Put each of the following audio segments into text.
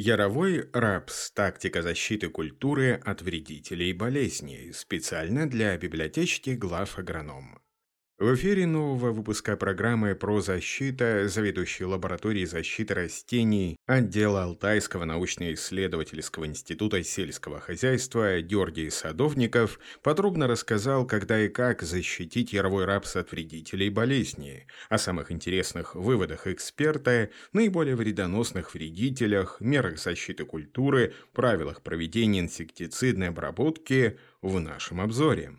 Яровой рапс – тактика защиты культуры от вредителей и болезней, специально для библиотечки глав агроном. В эфире нового выпуска программы «Про защита» заведующий лабораторией защиты растений отдела Алтайского научно-исследовательского института сельского хозяйства Георгий Садовников подробно рассказал, когда и как защитить яровой рапс от вредителей и болезней, о самых интересных выводах эксперта, наиболее вредоносных вредителях, мерах защиты культуры, правилах проведения инсектицидной обработки в нашем обзоре.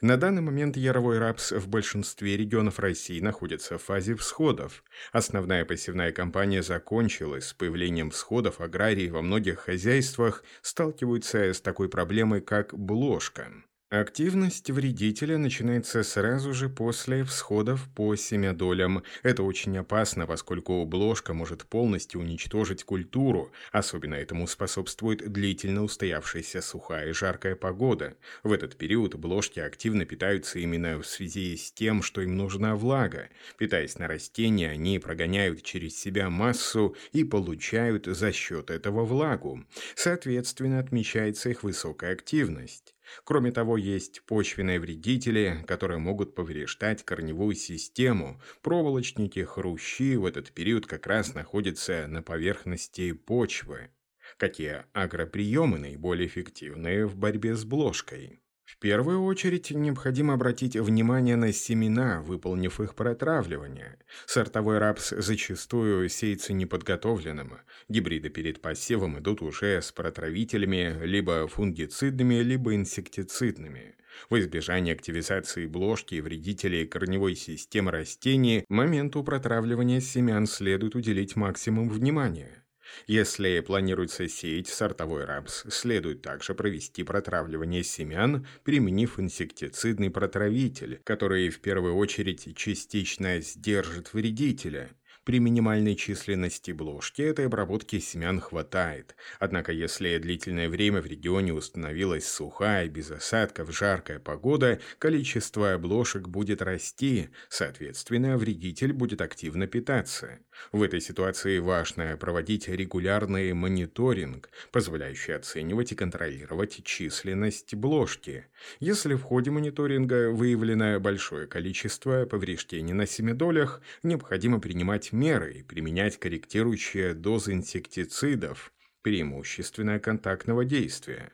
На данный момент яровой рапс в большинстве регионов России находится в фазе всходов. Основная посевная кампания закончилась. С появлением всходов аграрии во многих хозяйствах сталкиваются с такой проблемой, как бложка. Активность вредителя начинается сразу же после всходов по семядолям. Это очень опасно, поскольку бложка может полностью уничтожить культуру. Особенно этому способствует длительно устоявшаяся сухая и жаркая погода. В этот период бложки активно питаются именно в связи с тем, что им нужна влага. Питаясь на растения, они прогоняют через себя массу и получают за счет этого влагу. Соответственно, отмечается их высокая активность. Кроме того, есть почвенные вредители, которые могут повреждать корневую систему. Проволочники, хрущи в этот период как раз находятся на поверхности почвы. Какие агроприемы наиболее эффективны в борьбе с бложкой? В первую очередь необходимо обратить внимание на семена, выполнив их протравливание. Сортовой рапс зачастую сеется неподготовленным. Гибриды перед посевом идут уже с протравителями либо фунгицидными, либо инсектицидными. В избежание активизации бложки и вредителей корневой системы растений моменту протравливания семян следует уделить максимум внимания. Если планируется сеять сортовой рапс, следует также провести протравливание семян, применив инсектицидный протравитель, который в первую очередь частично сдержит вредителя – при минимальной численности бложки этой обработки семян хватает. Однако, если длительное время в регионе установилась сухая, без осадков, жаркая погода, количество блошек будет расти, соответственно, вредитель будет активно питаться. В этой ситуации важно проводить регулярный мониторинг, позволяющий оценивать и контролировать численность бложки. Если в ходе мониторинга выявлено большое количество повреждений на семидолях, необходимо принимать меры и применять корректирующие дозы инсектицидов, преимущественно контактного действия.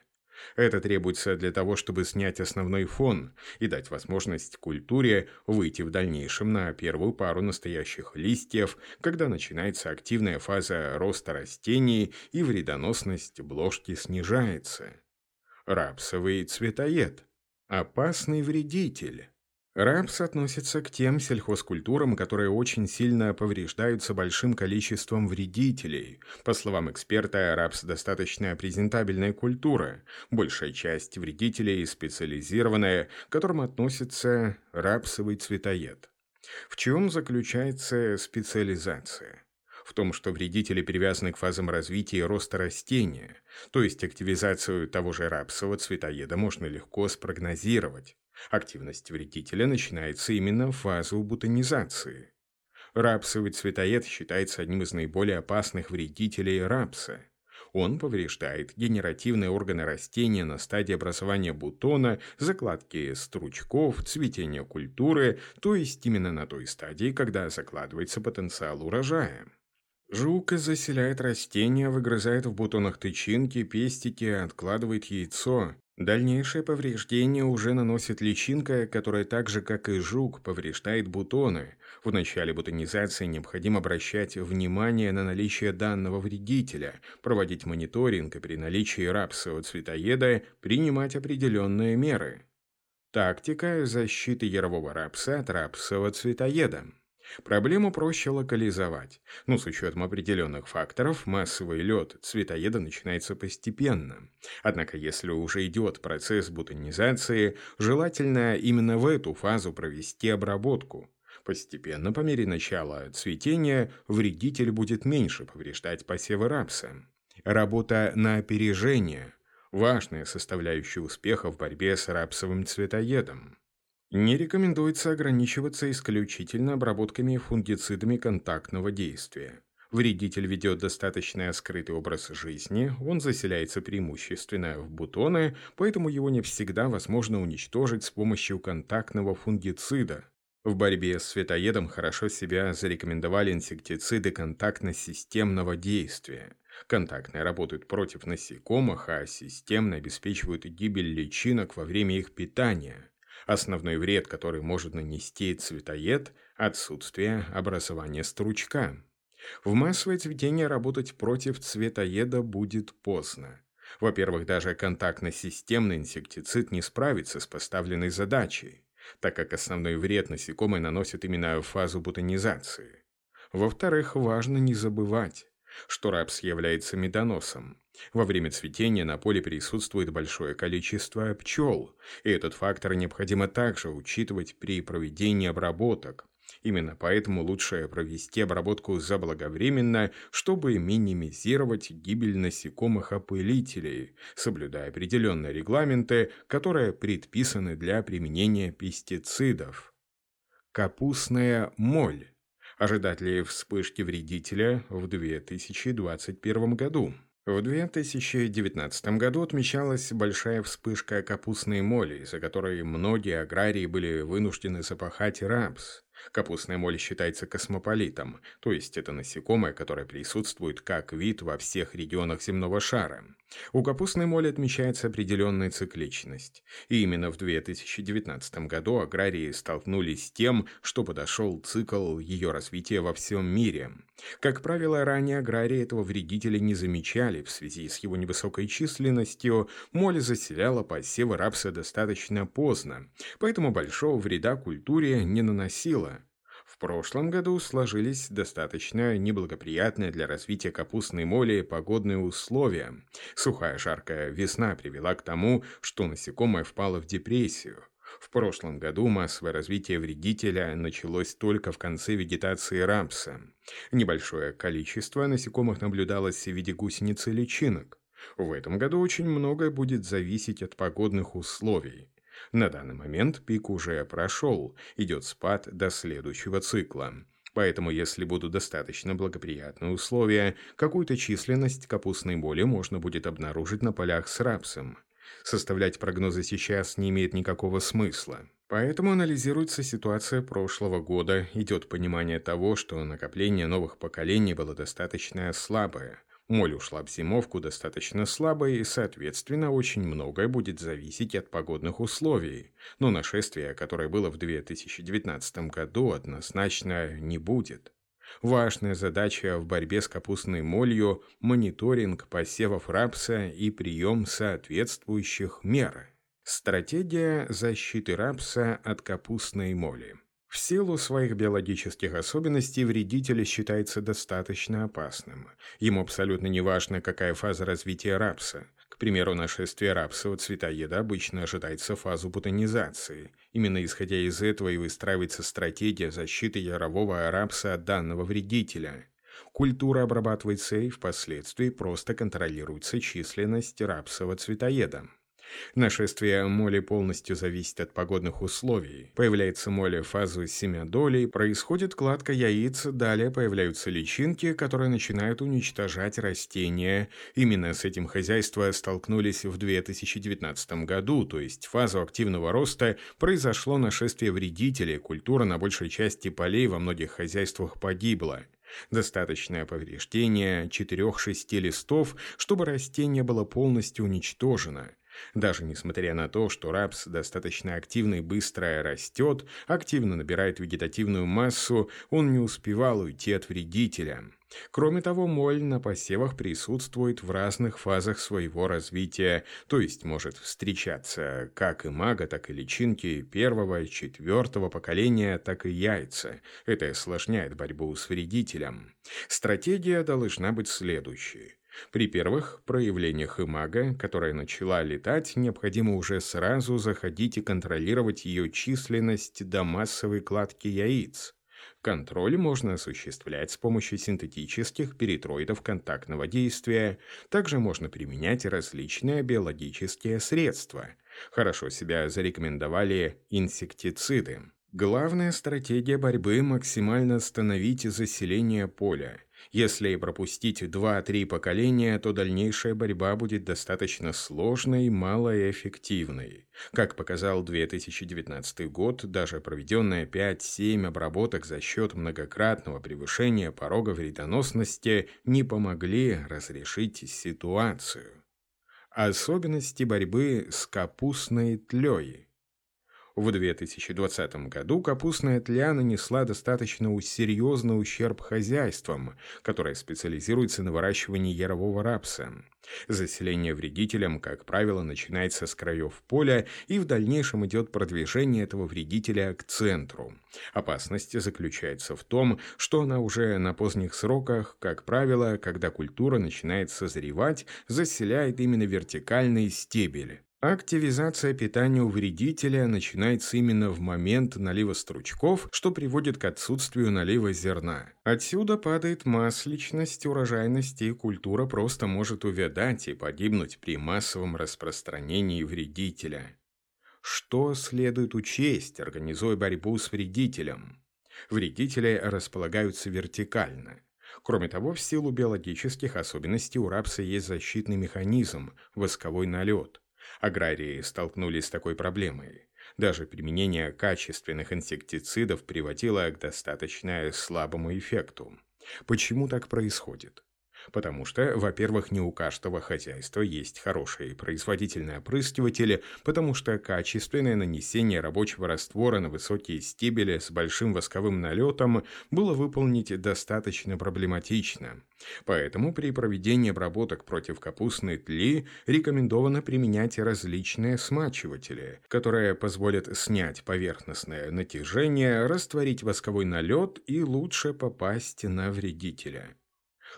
Это требуется для того, чтобы снять основной фон и дать возможность культуре выйти в дальнейшем на первую пару настоящих листьев, когда начинается активная фаза роста растений и вредоносность бложки снижается. Рапсовый цветоед – опасный вредитель. Рапс относится к тем сельхозкультурам, которые очень сильно повреждаются большим количеством вредителей. По словам эксперта, рапс достаточно презентабельная культура. Большая часть вредителей специализированная, к которым относится рапсовый цветоед. В чем заключается специализация? в том, что вредители привязаны к фазам развития и роста растения, то есть активизацию того же рапсового цветоеда можно легко спрогнозировать. Активность вредителя начинается именно в фазу бутонизации. Рапсовый цветоед считается одним из наиболее опасных вредителей рапса. Он повреждает генеративные органы растения на стадии образования бутона, закладки стручков, цветения культуры, то есть именно на той стадии, когда закладывается потенциал урожая. Жук заселяет растения, выгрызает в бутонах тычинки, пестики, откладывает яйцо. Дальнейшее повреждение уже наносит личинка, которая так же, как и жук, повреждает бутоны. В начале бутонизации необходимо обращать внимание на наличие данного вредителя, проводить мониторинг и при наличии рапсового цветоеда принимать определенные меры. Тактика защиты ярового рапса от рапсового цветоеда. Проблему проще локализовать, но с учетом определенных факторов массовый лед цветоеда начинается постепенно. Однако если уже идет процесс бутонизации, желательно именно в эту фазу провести обработку. Постепенно, по мере начала цветения, вредитель будет меньше повреждать посевы рапса. Работа на опережение – важная составляющая успеха в борьбе с рапсовым цветоедом. Не рекомендуется ограничиваться исключительно обработками фунгицидами контактного действия. Вредитель ведет достаточно скрытый образ жизни, он заселяется преимущественно в бутоны, поэтому его не всегда возможно уничтожить с помощью контактного фунгицида. В борьбе с светоедом хорошо себя зарекомендовали инсектициды контактно-системного действия. Контактные работают против насекомых, а системно обеспечивают гибель личинок во время их питания. Основной вред, который может нанести цветоед – отсутствие образования стручка. В массовое цветение работать против цветоеда будет поздно. Во-первых, даже контактно-системный инсектицид не справится с поставленной задачей, так как основной вред насекомые наносят именно фазу бутонизации. Во-вторых, важно не забывать, что рапс является медоносом. Во время цветения на поле присутствует большое количество пчел, и этот фактор необходимо также учитывать при проведении обработок, Именно поэтому лучше провести обработку заблаговременно, чтобы минимизировать гибель насекомых-опылителей, соблюдая определенные регламенты, которые предписаны для применения пестицидов. Капустная моль. Ожидать ли вспышки вредителя в 2021 году? В 2019 году отмечалась большая вспышка капустной моли, из-за которой многие аграрии были вынуждены запахать рапс. Капустная моль считается космополитом, то есть это насекомое, которое присутствует как вид во всех регионах земного шара. У капустной моли отмечается определенная цикличность. И именно в 2019 году аграрии столкнулись с тем, что подошел цикл ее развития во всем мире. Как правило, ранее аграрии этого вредителя не замечали в связи с его невысокой численностью, моль заселяла посевы рапса достаточно поздно, поэтому большого вреда культуре не наносила. Прошлом году сложились достаточно неблагоприятные для развития капустной моли погодные условия. Сухая жаркая весна привела к тому, что насекомое впало в депрессию. В прошлом году массовое развитие вредителя началось только в конце вегетации рапса. Небольшое количество насекомых наблюдалось в виде гусениц и личинок. В этом году очень многое будет зависеть от погодных условий. На данный момент пик уже прошел, идет спад до следующего цикла. Поэтому, если будут достаточно благоприятные условия, какую-то численность капустной боли можно будет обнаружить на полях с рапсом. Составлять прогнозы сейчас не имеет никакого смысла. Поэтому анализируется ситуация прошлого года, идет понимание того, что накопление новых поколений было достаточно слабое. Моль ушла в зимовку достаточно слабой, и, соответственно, очень многое будет зависеть от погодных условий. Но нашествия, которое было в 2019 году, однозначно не будет. Важная задача в борьбе с капустной молью – мониторинг посевов рапса и прием соответствующих мер. Стратегия защиты рапса от капустной моли. В силу своих биологических особенностей вредитель считается достаточно опасным. Ему абсолютно не важно, какая фаза развития рапса. К примеру, нашествие рапсового цветоеда обычно ожидается фазу бутонизации. Именно исходя из этого и выстраивается стратегия защиты ярового рапса от данного вредителя. Культура обрабатывается и впоследствии просто контролируется численность рапсового цветоеда. Нашествие моли полностью зависит от погодных условий. Появляется моли в фазу семядолей, происходит кладка яиц, далее появляются личинки, которые начинают уничтожать растения. Именно с этим хозяйства столкнулись в 2019 году, то есть фазу активного роста произошло нашествие вредителей, культура на большей части полей во многих хозяйствах погибла. Достаточное повреждение 4-6 листов, чтобы растение было полностью уничтожено. Даже несмотря на то, что рапс достаточно активно и быстро растет, активно набирает вегетативную массу, он не успевал уйти от вредителя. Кроме того, моль на посевах присутствует в разных фазах своего развития, то есть может встречаться как и мага, так и личинки первого, четвертого поколения, так и яйца. Это осложняет борьбу с вредителем. Стратегия должна быть следующей. При первых проявлениях имага, которая начала летать, необходимо уже сразу заходить и контролировать ее численность до массовой кладки яиц. Контроль можно осуществлять с помощью синтетических перитроидов контактного действия. Также можно применять различные биологические средства. Хорошо себя зарекомендовали инсектициды. Главная стратегия борьбы – максимально остановить заселение поля. Если пропустить 2-3 поколения, то дальнейшая борьба будет достаточно сложной и малоэффективной. Как показал 2019 год, даже проведенная 5-7 обработок за счет многократного превышения порога вредоносности не помогли разрешить ситуацию. Особенности борьбы с капустной тлей – в 2020 году капустная тля нанесла достаточно серьезный ущерб хозяйствам, которые специализируются на выращивании ярового рапса. Заселение вредителем, как правило, начинается с краев поля, и в дальнейшем идет продвижение этого вредителя к центру. Опасность заключается в том, что она уже на поздних сроках, как правило, когда культура начинает созревать, заселяет именно вертикальный стебель. Активизация питания у вредителя начинается именно в момент налива стручков, что приводит к отсутствию налива зерна. Отсюда падает масличность, урожайность, и культура просто может увядать и погибнуть при массовом распространении вредителя. Что следует учесть, организуя борьбу с вредителем? Вредители располагаются вертикально. Кроме того, в силу биологических особенностей у рапса есть защитный механизм – восковой налет – Аграрии столкнулись с такой проблемой. Даже применение качественных инсектицидов приводило к достаточно слабому эффекту. Почему так происходит? Потому что, во-первых, не у каждого хозяйства есть хорошие производительные опрыскиватели, потому что качественное нанесение рабочего раствора на высокие стебели с большим восковым налетом было выполнить достаточно проблематично. Поэтому при проведении обработок против капустной тли рекомендовано применять различные смачиватели, которые позволят снять поверхностное натяжение, растворить восковой налет и лучше попасть на вредителя.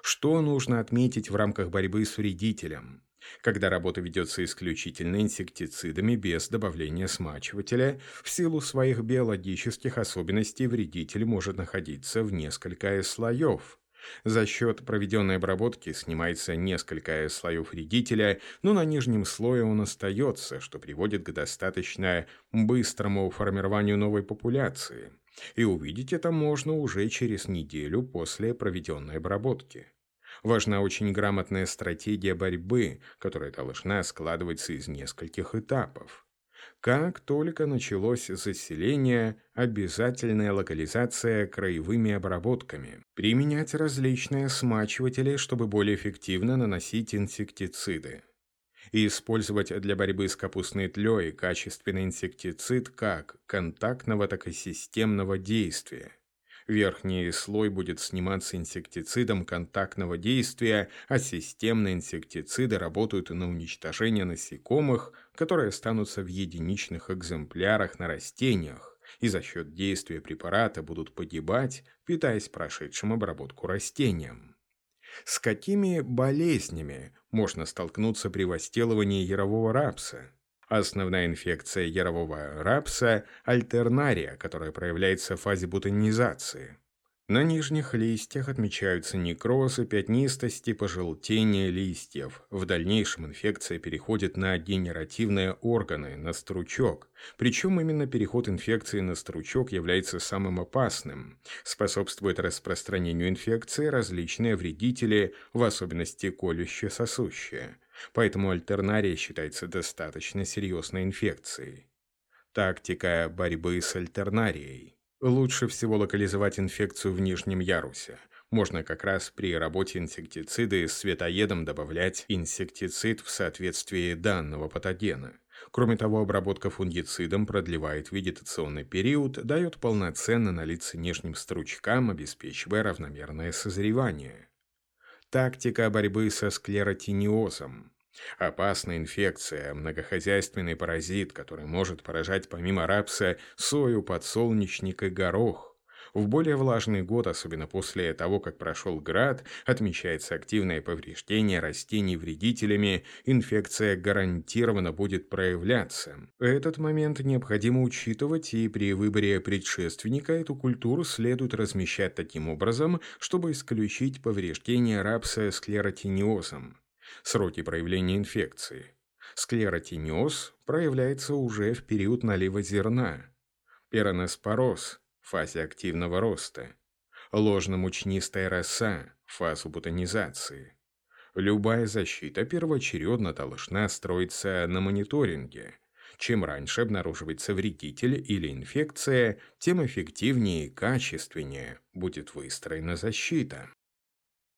Что нужно отметить в рамках борьбы с вредителем? Когда работа ведется исключительно инсектицидами без добавления смачивателя, в силу своих биологических особенностей вредитель может находиться в несколько слоев. За счет проведенной обработки снимается несколько слоев вредителя, но на нижнем слое он остается, что приводит к достаточно быстрому формированию новой популяции. И увидеть это можно уже через неделю после проведенной обработки. Важна очень грамотная стратегия борьбы, которая должна складываться из нескольких этапов. Как только началось заселение, обязательная локализация краевыми обработками. Применять различные смачиватели, чтобы более эффективно наносить инсектициды и использовать для борьбы с капустной тлей качественный инсектицид как контактного, так и системного действия. Верхний слой будет сниматься инсектицидом контактного действия, а системные инсектициды работают на уничтожение насекомых, которые останутся в единичных экземплярах на растениях и за счет действия препарата будут погибать, питаясь прошедшим обработку растением. С какими болезнями можно столкнуться при возделывании ярового рапса? Основная инфекция ярового рапса – альтернария, которая проявляется в фазе бутонизации. На нижних листьях отмечаются некрозы, пятнистости, пожелтение листьев. В дальнейшем инфекция переходит на генеративные органы, на стручок. Причем именно переход инфекции на стручок является самым опасным. Способствует распространению инфекции различные вредители, в особенности колюще-сосущие. Поэтому альтернария считается достаточно серьезной инфекцией. Тактика борьбы с альтернарией. Лучше всего локализовать инфекцию в нижнем ярусе. Можно как раз при работе инсектициды с светоедом добавлять инсектицид в соответствии данного патогена. Кроме того, обработка фунгицидом продлевает вегетационный период, дает полноценно налиться нижним стручкам, обеспечивая равномерное созревание. Тактика борьбы со склеротиниозом. Опасная инфекция, многохозяйственный паразит, который может поражать помимо рапса сою, подсолнечник и горох. В более влажный год, особенно после того, как прошел град, отмечается активное повреждение растений вредителями, инфекция гарантированно будет проявляться. Этот момент необходимо учитывать, и при выборе предшественника эту культуру следует размещать таким образом, чтобы исключить повреждение рапса склеротиниозом. Сроки проявления инфекции. Склеротиниоз проявляется уже в период налива зерна. В фазе активного роста. Ложно-мучнистая роса – фазу ботанизации. Любая защита первоочередно должна строиться на мониторинге. Чем раньше обнаруживается вредитель или инфекция, тем эффективнее и качественнее будет выстроена защита.